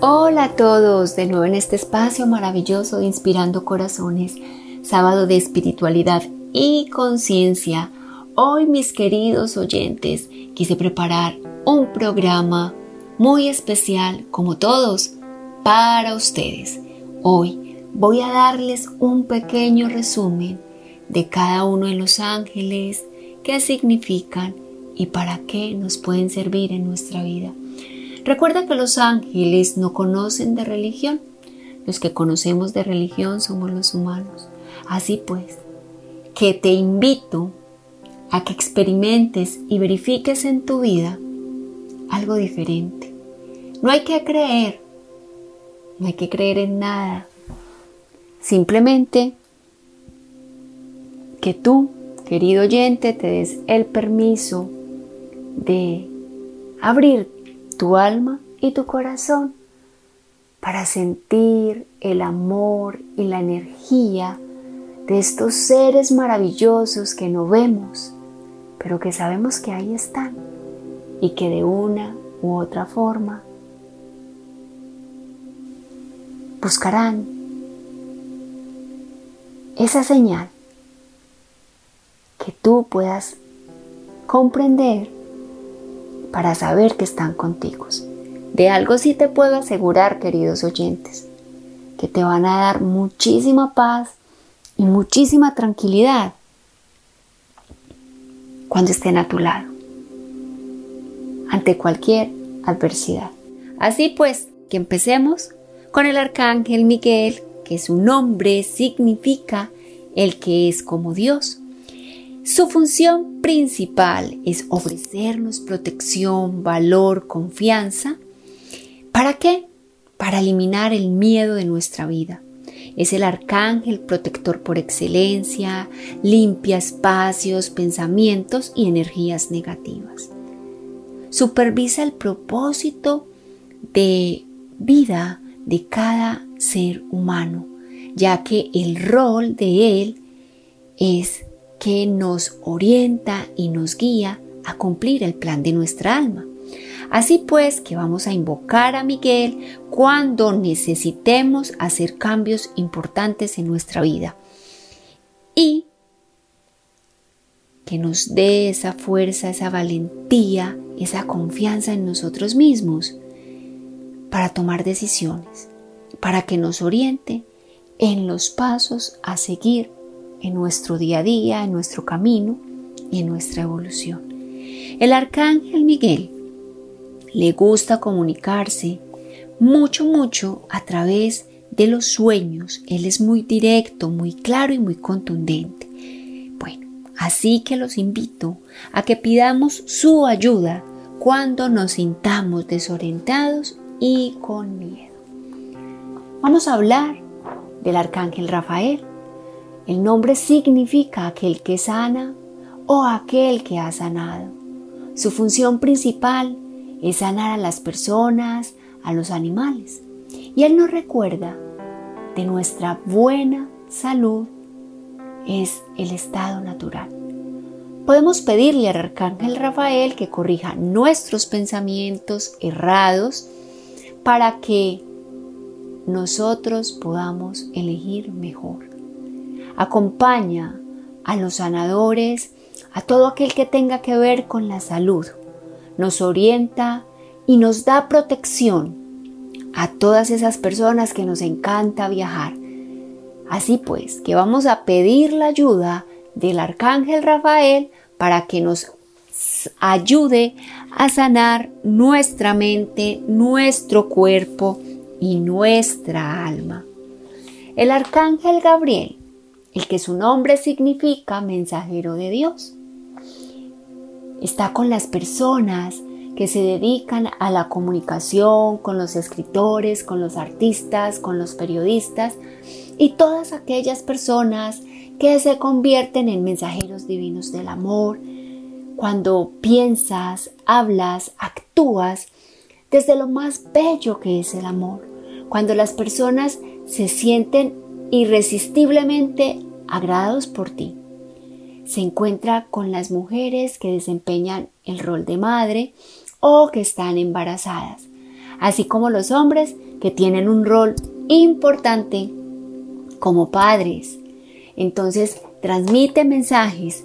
Hola a todos, de nuevo en este espacio maravilloso de Inspirando Corazones, sábado de espiritualidad y conciencia. Hoy, mis queridos oyentes, quise preparar un programa muy especial, como todos, para ustedes. Hoy voy a darles un pequeño resumen de cada uno de los ángeles, qué significan y para qué nos pueden servir en nuestra vida. Recuerda que los ángeles no conocen de religión. Los que conocemos de religión somos los humanos. Así pues, que te invito a que experimentes y verifiques en tu vida algo diferente. No hay que creer, no hay que creer en nada. Simplemente que tú, querido oyente, te des el permiso de abrir tu alma y tu corazón para sentir el amor y la energía de estos seres maravillosos que no vemos, pero que sabemos que ahí están y que de una u otra forma buscarán esa señal que tú puedas comprender para saber que están contigo. De algo sí te puedo asegurar, queridos oyentes, que te van a dar muchísima paz y muchísima tranquilidad cuando estén a tu lado, ante cualquier adversidad. Así pues, que empecemos con el arcángel Miguel, que su nombre significa el que es como Dios. Su función principal es ofrecernos protección, valor, confianza. ¿Para qué? Para eliminar el miedo de nuestra vida. Es el arcángel protector por excelencia, limpia espacios, pensamientos y energías negativas. Supervisa el propósito de vida de cada ser humano, ya que el rol de él es que nos orienta y nos guía a cumplir el plan de nuestra alma. Así pues que vamos a invocar a Miguel cuando necesitemos hacer cambios importantes en nuestra vida y que nos dé esa fuerza, esa valentía, esa confianza en nosotros mismos para tomar decisiones, para que nos oriente en los pasos a seguir en nuestro día a día, en nuestro camino y en nuestra evolución. El arcángel Miguel le gusta comunicarse mucho, mucho a través de los sueños. Él es muy directo, muy claro y muy contundente. Bueno, así que los invito a que pidamos su ayuda cuando nos sintamos desorientados y con miedo. Vamos a hablar del arcángel Rafael. El nombre significa aquel que sana o aquel que ha sanado. Su función principal es sanar a las personas, a los animales. Y Él nos recuerda de nuestra buena salud es el estado natural. Podemos pedirle al Arcángel Rafael que corrija nuestros pensamientos errados para que nosotros podamos elegir mejor. Acompaña a los sanadores, a todo aquel que tenga que ver con la salud. Nos orienta y nos da protección a todas esas personas que nos encanta viajar. Así pues, que vamos a pedir la ayuda del Arcángel Rafael para que nos ayude a sanar nuestra mente, nuestro cuerpo y nuestra alma. El arcángel Gabriel, el que su nombre significa mensajero de Dios, está con las personas que se dedican a la comunicación con los escritores, con los artistas, con los periodistas y todas aquellas personas que se convierten en mensajeros divinos del amor, cuando piensas, hablas, actúas desde lo más bello que es el amor, cuando las personas se sienten irresistiblemente agradados por ti. Se encuentra con las mujeres que desempeñan el rol de madre o que están embarazadas, así como los hombres que tienen un rol importante como padres. Entonces transmite mensajes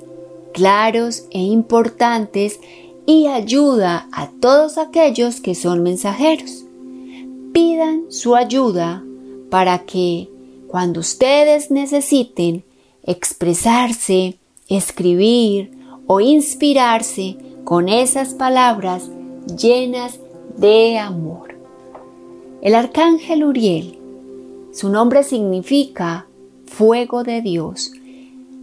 claros e importantes y ayuda a todos aquellos que son mensajeros. Pidan su ayuda para que cuando ustedes necesiten expresarse, escribir o inspirarse con esas palabras llenas de amor. El arcángel Uriel, su nombre significa fuego de Dios.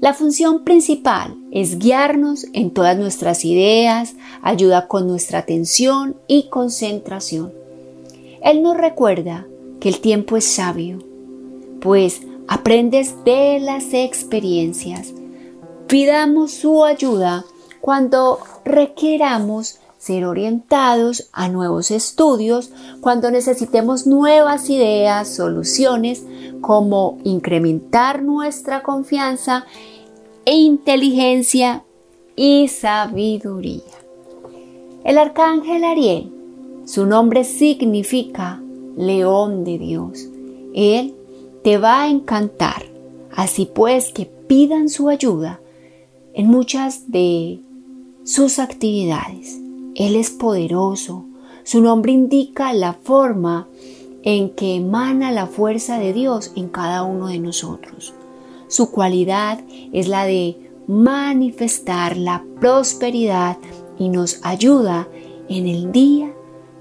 La función principal es guiarnos en todas nuestras ideas, ayuda con nuestra atención y concentración. Él nos recuerda que el tiempo es sabio, pues aprendes de las experiencias. Pidamos su ayuda cuando requeramos ser orientados a nuevos estudios, cuando necesitemos nuevas ideas, soluciones, como incrementar nuestra confianza e inteligencia y sabiduría. El arcángel Ariel, su nombre significa león de Dios. Él te va a encantar. Así pues que pidan su ayuda en muchas de sus actividades. Él es poderoso. Su nombre indica la forma en que emana la fuerza de Dios en cada uno de nosotros. Su cualidad es la de manifestar la prosperidad y nos ayuda en el día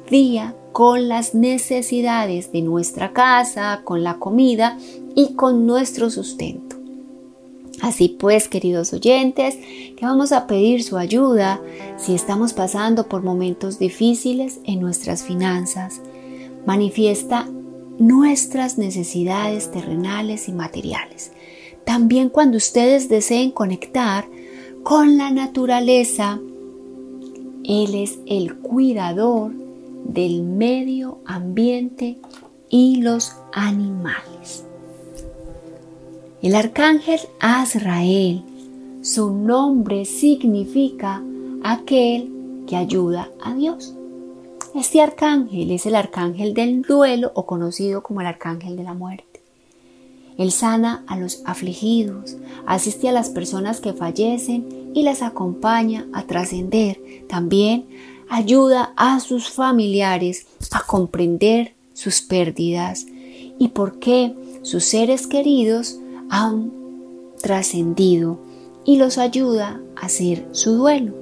día con las necesidades de nuestra casa, con la comida y con nuestro sustento. Así pues, queridos oyentes, que vamos a pedir su ayuda si estamos pasando por momentos difíciles en nuestras finanzas. Manifiesta nuestras necesidades terrenales y materiales. También cuando ustedes deseen conectar con la naturaleza, Él es el cuidador del medio ambiente y los animales. El arcángel Azrael, su nombre significa aquel que ayuda a Dios. Este arcángel es el arcángel del duelo o conocido como el arcángel de la muerte. Él sana a los afligidos, asiste a las personas que fallecen y las acompaña a trascender. También ayuda a sus familiares a comprender sus pérdidas y por qué sus seres queridos han trascendido y los ayuda a hacer su duelo.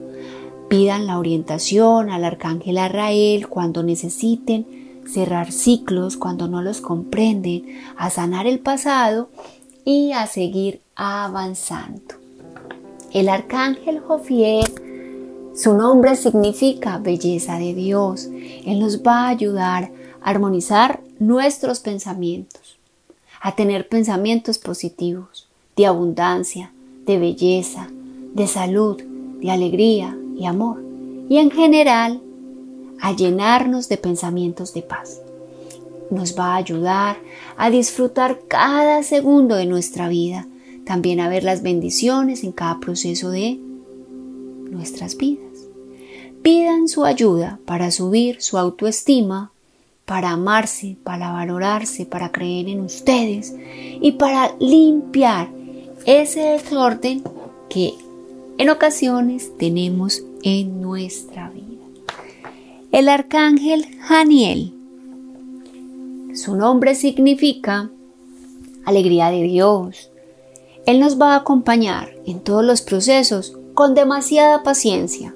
Pidan la orientación al arcángel Arrael cuando necesiten cerrar ciclos, cuando no los comprenden, a sanar el pasado y a seguir avanzando. El arcángel Jofiel, su nombre significa belleza de Dios. Él nos va a ayudar a armonizar nuestros pensamientos a tener pensamientos positivos, de abundancia, de belleza, de salud, de alegría y amor, y en general a llenarnos de pensamientos de paz. Nos va a ayudar a disfrutar cada segundo de nuestra vida, también a ver las bendiciones en cada proceso de nuestras vidas. Pidan su ayuda para subir su autoestima para amarse, para valorarse, para creer en ustedes y para limpiar ese desorden que en ocasiones tenemos en nuestra vida. El arcángel Janiel, su nombre significa alegría de Dios. Él nos va a acompañar en todos los procesos con demasiada paciencia.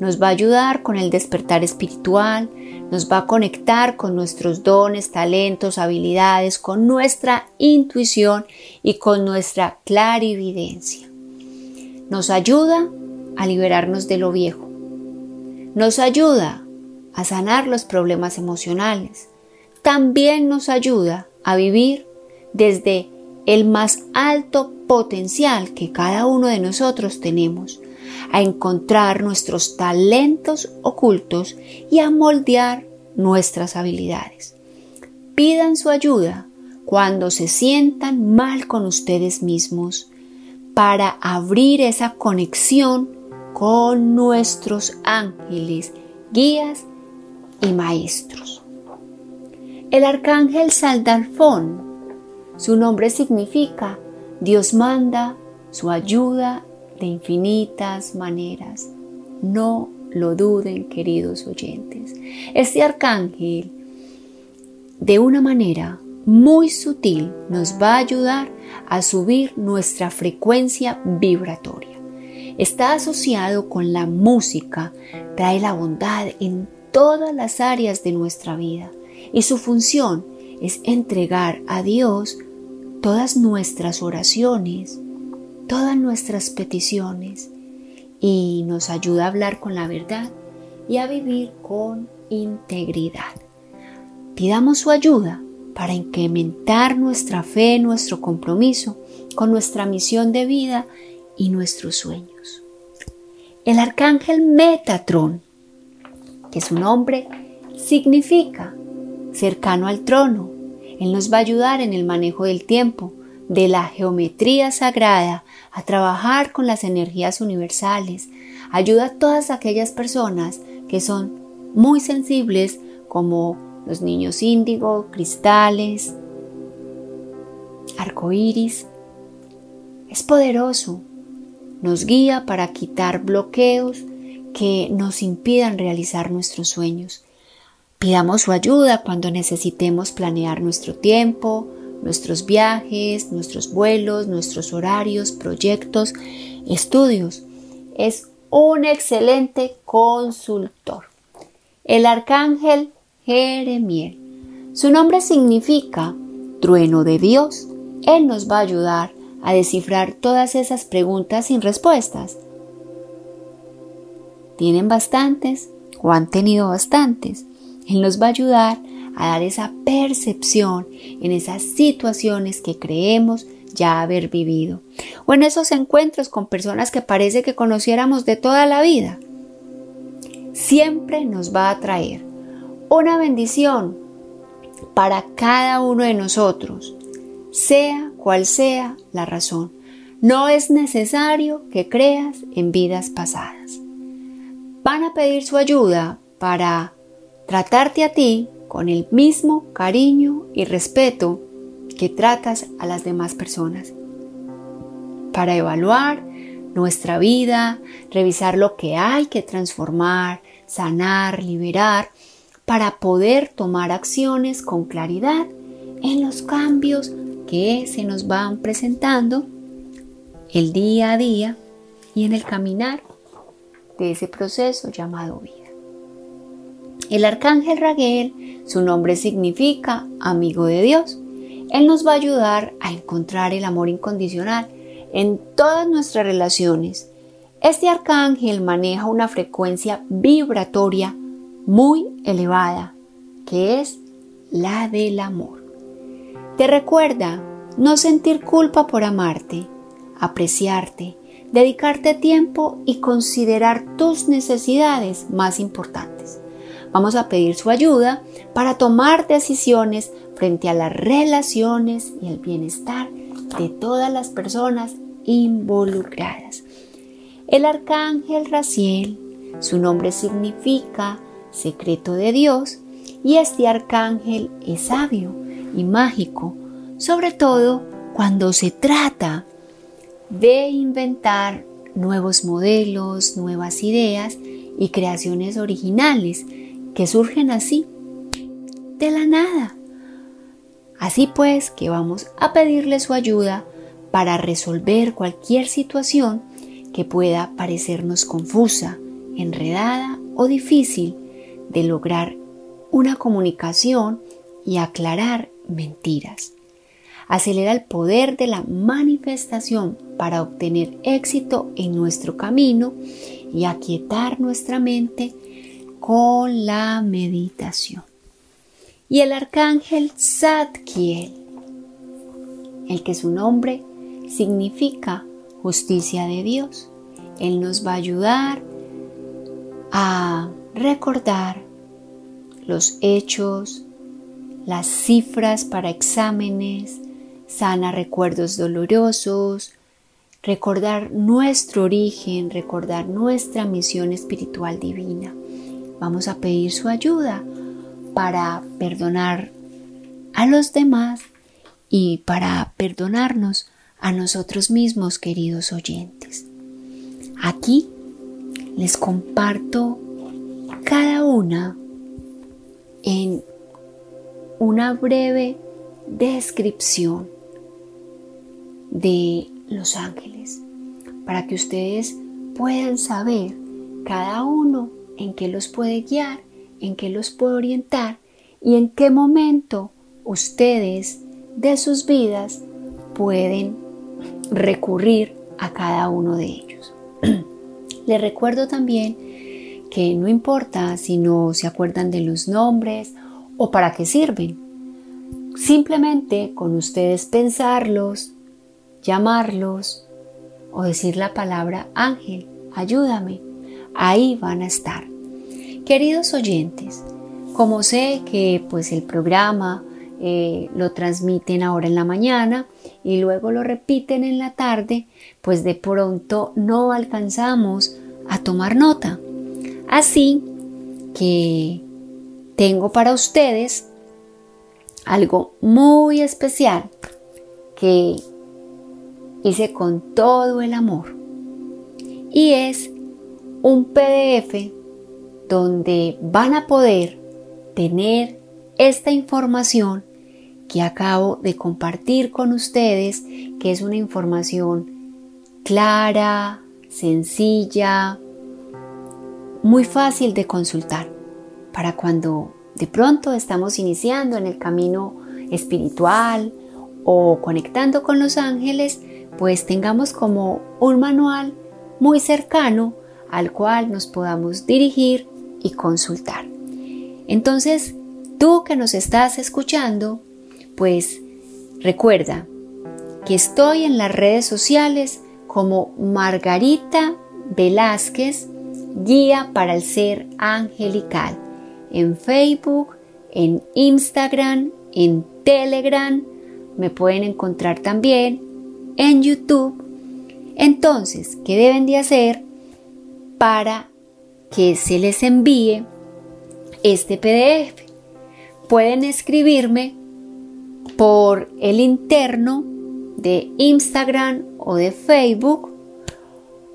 Nos va a ayudar con el despertar espiritual, nos va a conectar con nuestros dones, talentos, habilidades, con nuestra intuición y con nuestra clarividencia. Nos ayuda a liberarnos de lo viejo. nos ayuda a sanar los problemas emocionales. También nos ayuda a vivir desde el más alto potencial que cada uno de nosotros tenemos, a encontrar nuestros talentos ocultos y a moldear nuestras habilidades. Pidan su ayuda cuando se sientan mal con ustedes mismos para abrir esa conexión con nuestros ángeles, guías y maestros. El arcángel Saldalfón, su nombre significa Dios manda su ayuda de infinitas maneras. No lo duden, queridos oyentes. Este arcángel, de una manera muy sutil, nos va a ayudar a subir nuestra frecuencia vibratoria. Está asociado con la música, trae la bondad en todas las áreas de nuestra vida y su función es entregar a Dios todas nuestras oraciones, todas nuestras peticiones y nos ayuda a hablar con la verdad y a vivir con integridad. Pidamos su ayuda para incrementar nuestra fe, nuestro compromiso con nuestra misión de vida y nuestros sueños. El arcángel Metatron, que su nombre significa cercano al trono, él nos va a ayudar en el manejo del tiempo, de la geometría sagrada, a trabajar con las energías universales. Ayuda a todas aquellas personas que son muy sensibles como los niños índigo, cristales, arcoíris. Es poderoso. Nos guía para quitar bloqueos que nos impidan realizar nuestros sueños. Pidamos su ayuda cuando necesitemos planear nuestro tiempo, nuestros viajes, nuestros vuelos, nuestros horarios, proyectos, estudios. Es un excelente consultor. El arcángel Jeremiel. Su nombre significa trueno de Dios. Él nos va a ayudar a descifrar todas esas preguntas sin respuestas. ¿Tienen bastantes o han tenido bastantes? Él nos va a ayudar a dar esa percepción en esas situaciones que creemos ya haber vivido o en esos encuentros con personas que parece que conociéramos de toda la vida. Siempre nos va a traer una bendición para cada uno de nosotros, sea cual sea la razón. No es necesario que creas en vidas pasadas. Van a pedir su ayuda para tratarte a ti con el mismo cariño y respeto que tratas a las demás personas. Para evaluar nuestra vida, revisar lo que hay que transformar, sanar, liberar, para poder tomar acciones con claridad en los cambios que se nos van presentando el día a día y en el caminar de ese proceso llamado vida. El arcángel Raguel, su nombre significa amigo de Dios. Él nos va a ayudar a encontrar el amor incondicional en todas nuestras relaciones. Este arcángel maneja una frecuencia vibratoria muy elevada, que es la del amor. Te recuerda no sentir culpa por amarte, apreciarte, dedicarte tiempo y considerar tus necesidades más importantes. Vamos a pedir su ayuda para tomar decisiones frente a las relaciones y el bienestar de todas las personas involucradas. El arcángel Raciel, su nombre significa secreto de Dios, y este arcángel es sabio y mágico, sobre todo cuando se trata de inventar nuevos modelos, nuevas ideas y creaciones originales que surgen así, de la nada. Así pues que vamos a pedirle su ayuda para resolver cualquier situación que pueda parecernos confusa, enredada o difícil de lograr una comunicación y aclarar mentiras. Acelera el poder de la manifestación para obtener éxito en nuestro camino y aquietar nuestra mente con la meditación. Y el arcángel Zadkiel, el que su nombre significa justicia de Dios. Él nos va a ayudar a recordar los hechos, las cifras para exámenes, sana recuerdos dolorosos, recordar nuestro origen, recordar nuestra misión espiritual divina. Vamos a pedir su ayuda para perdonar a los demás y para perdonarnos a nosotros mismos, queridos oyentes. Aquí les comparto cada una en una breve descripción de los ángeles para que ustedes puedan saber cada uno en qué los puede guiar, en qué los puede orientar y en qué momento ustedes de sus vidas pueden recurrir a cada uno de ellos. Les recuerdo también que no importa si no se acuerdan de los nombres o para qué sirven. Simplemente con ustedes pensarlos, llamarlos o decir la palabra ángel, ayúdame, ahí van a estar. Queridos oyentes, como sé que pues el programa eh, lo transmiten ahora en la mañana y luego lo repiten en la tarde, pues de pronto no alcanzamos a tomar nota. Así que tengo para ustedes algo muy especial que hice con todo el amor. Y es un PDF donde van a poder tener esta información que acabo de compartir con ustedes, que es una información clara, sencilla, muy fácil de consultar para cuando de pronto estamos iniciando en el camino espiritual o conectando con los ángeles, pues tengamos como un manual muy cercano al cual nos podamos dirigir y consultar. Entonces, tú que nos estás escuchando, pues recuerda que estoy en las redes sociales como Margarita Velázquez, guía para el ser angelical, en Facebook, en Instagram, en Telegram, me pueden encontrar también en YouTube. Entonces, ¿qué deben de hacer para que se les envíe este PDF? Pueden escribirme por el interno de Instagram o de Facebook.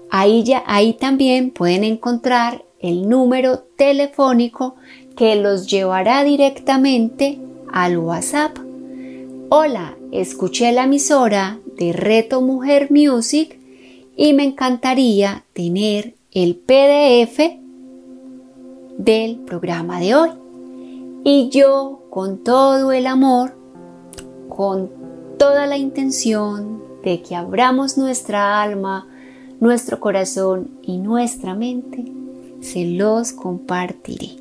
Ahí, ya, ahí también pueden encontrar el número telefónico que los llevará directamente al WhatsApp. Hola, escuché la emisora de Reto Mujer Music y me encantaría tener el PDF del programa de hoy. Y yo, con todo el amor, con toda la intención de que abramos nuestra alma, nuestro corazón y nuestra mente, se los compartiré.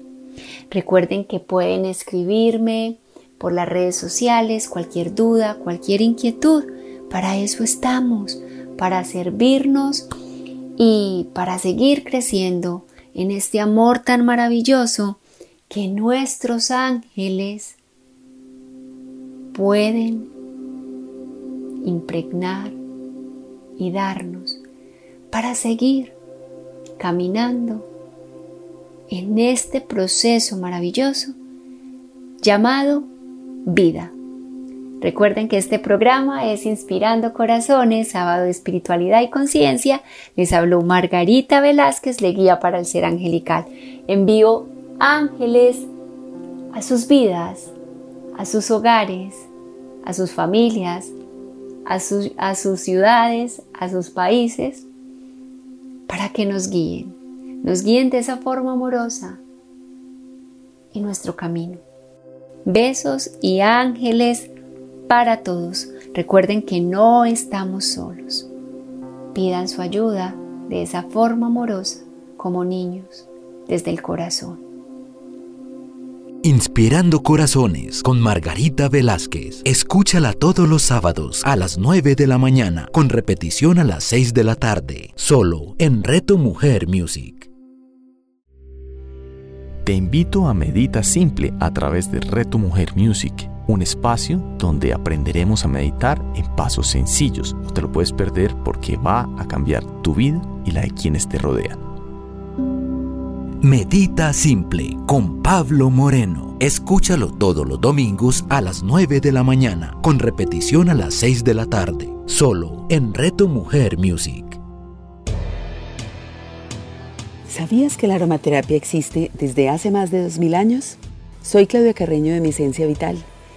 Recuerden que pueden escribirme por las redes sociales cualquier duda, cualquier inquietud. Para eso estamos, para servirnos y para seguir creciendo en este amor tan maravilloso que nuestros ángeles pueden impregnar y darnos para seguir caminando en este proceso maravilloso llamado vida. Recuerden que este programa es Inspirando Corazones, sábado de espiritualidad y conciencia. Les habló Margarita Velázquez, le guía para el ser angelical. Envío ángeles a sus vidas, a sus hogares, a sus familias, a, a sus ciudades, a sus países, para que nos guíen nos guíen de esa forma amorosa en nuestro camino. Besos y ángeles para todos. Recuerden que no estamos solos. Pidan su ayuda de esa forma amorosa como niños desde el corazón. Inspirando Corazones con Margarita Velázquez. Escúchala todos los sábados a las 9 de la mañana con repetición a las 6 de la tarde, solo en Reto Mujer Music. Te invito a Medita Simple a través de Reto Mujer Music, un espacio donde aprenderemos a meditar en pasos sencillos. No te lo puedes perder porque va a cambiar tu vida y la de quienes te rodean. Medita Simple con Pablo Moreno. Escúchalo todos los domingos a las 9 de la mañana, con repetición a las 6 de la tarde, solo en Reto Mujer Music. ¿Sabías que la aromaterapia existe desde hace más de 2000 años? Soy Claudia Carreño de Mi Esencia Vital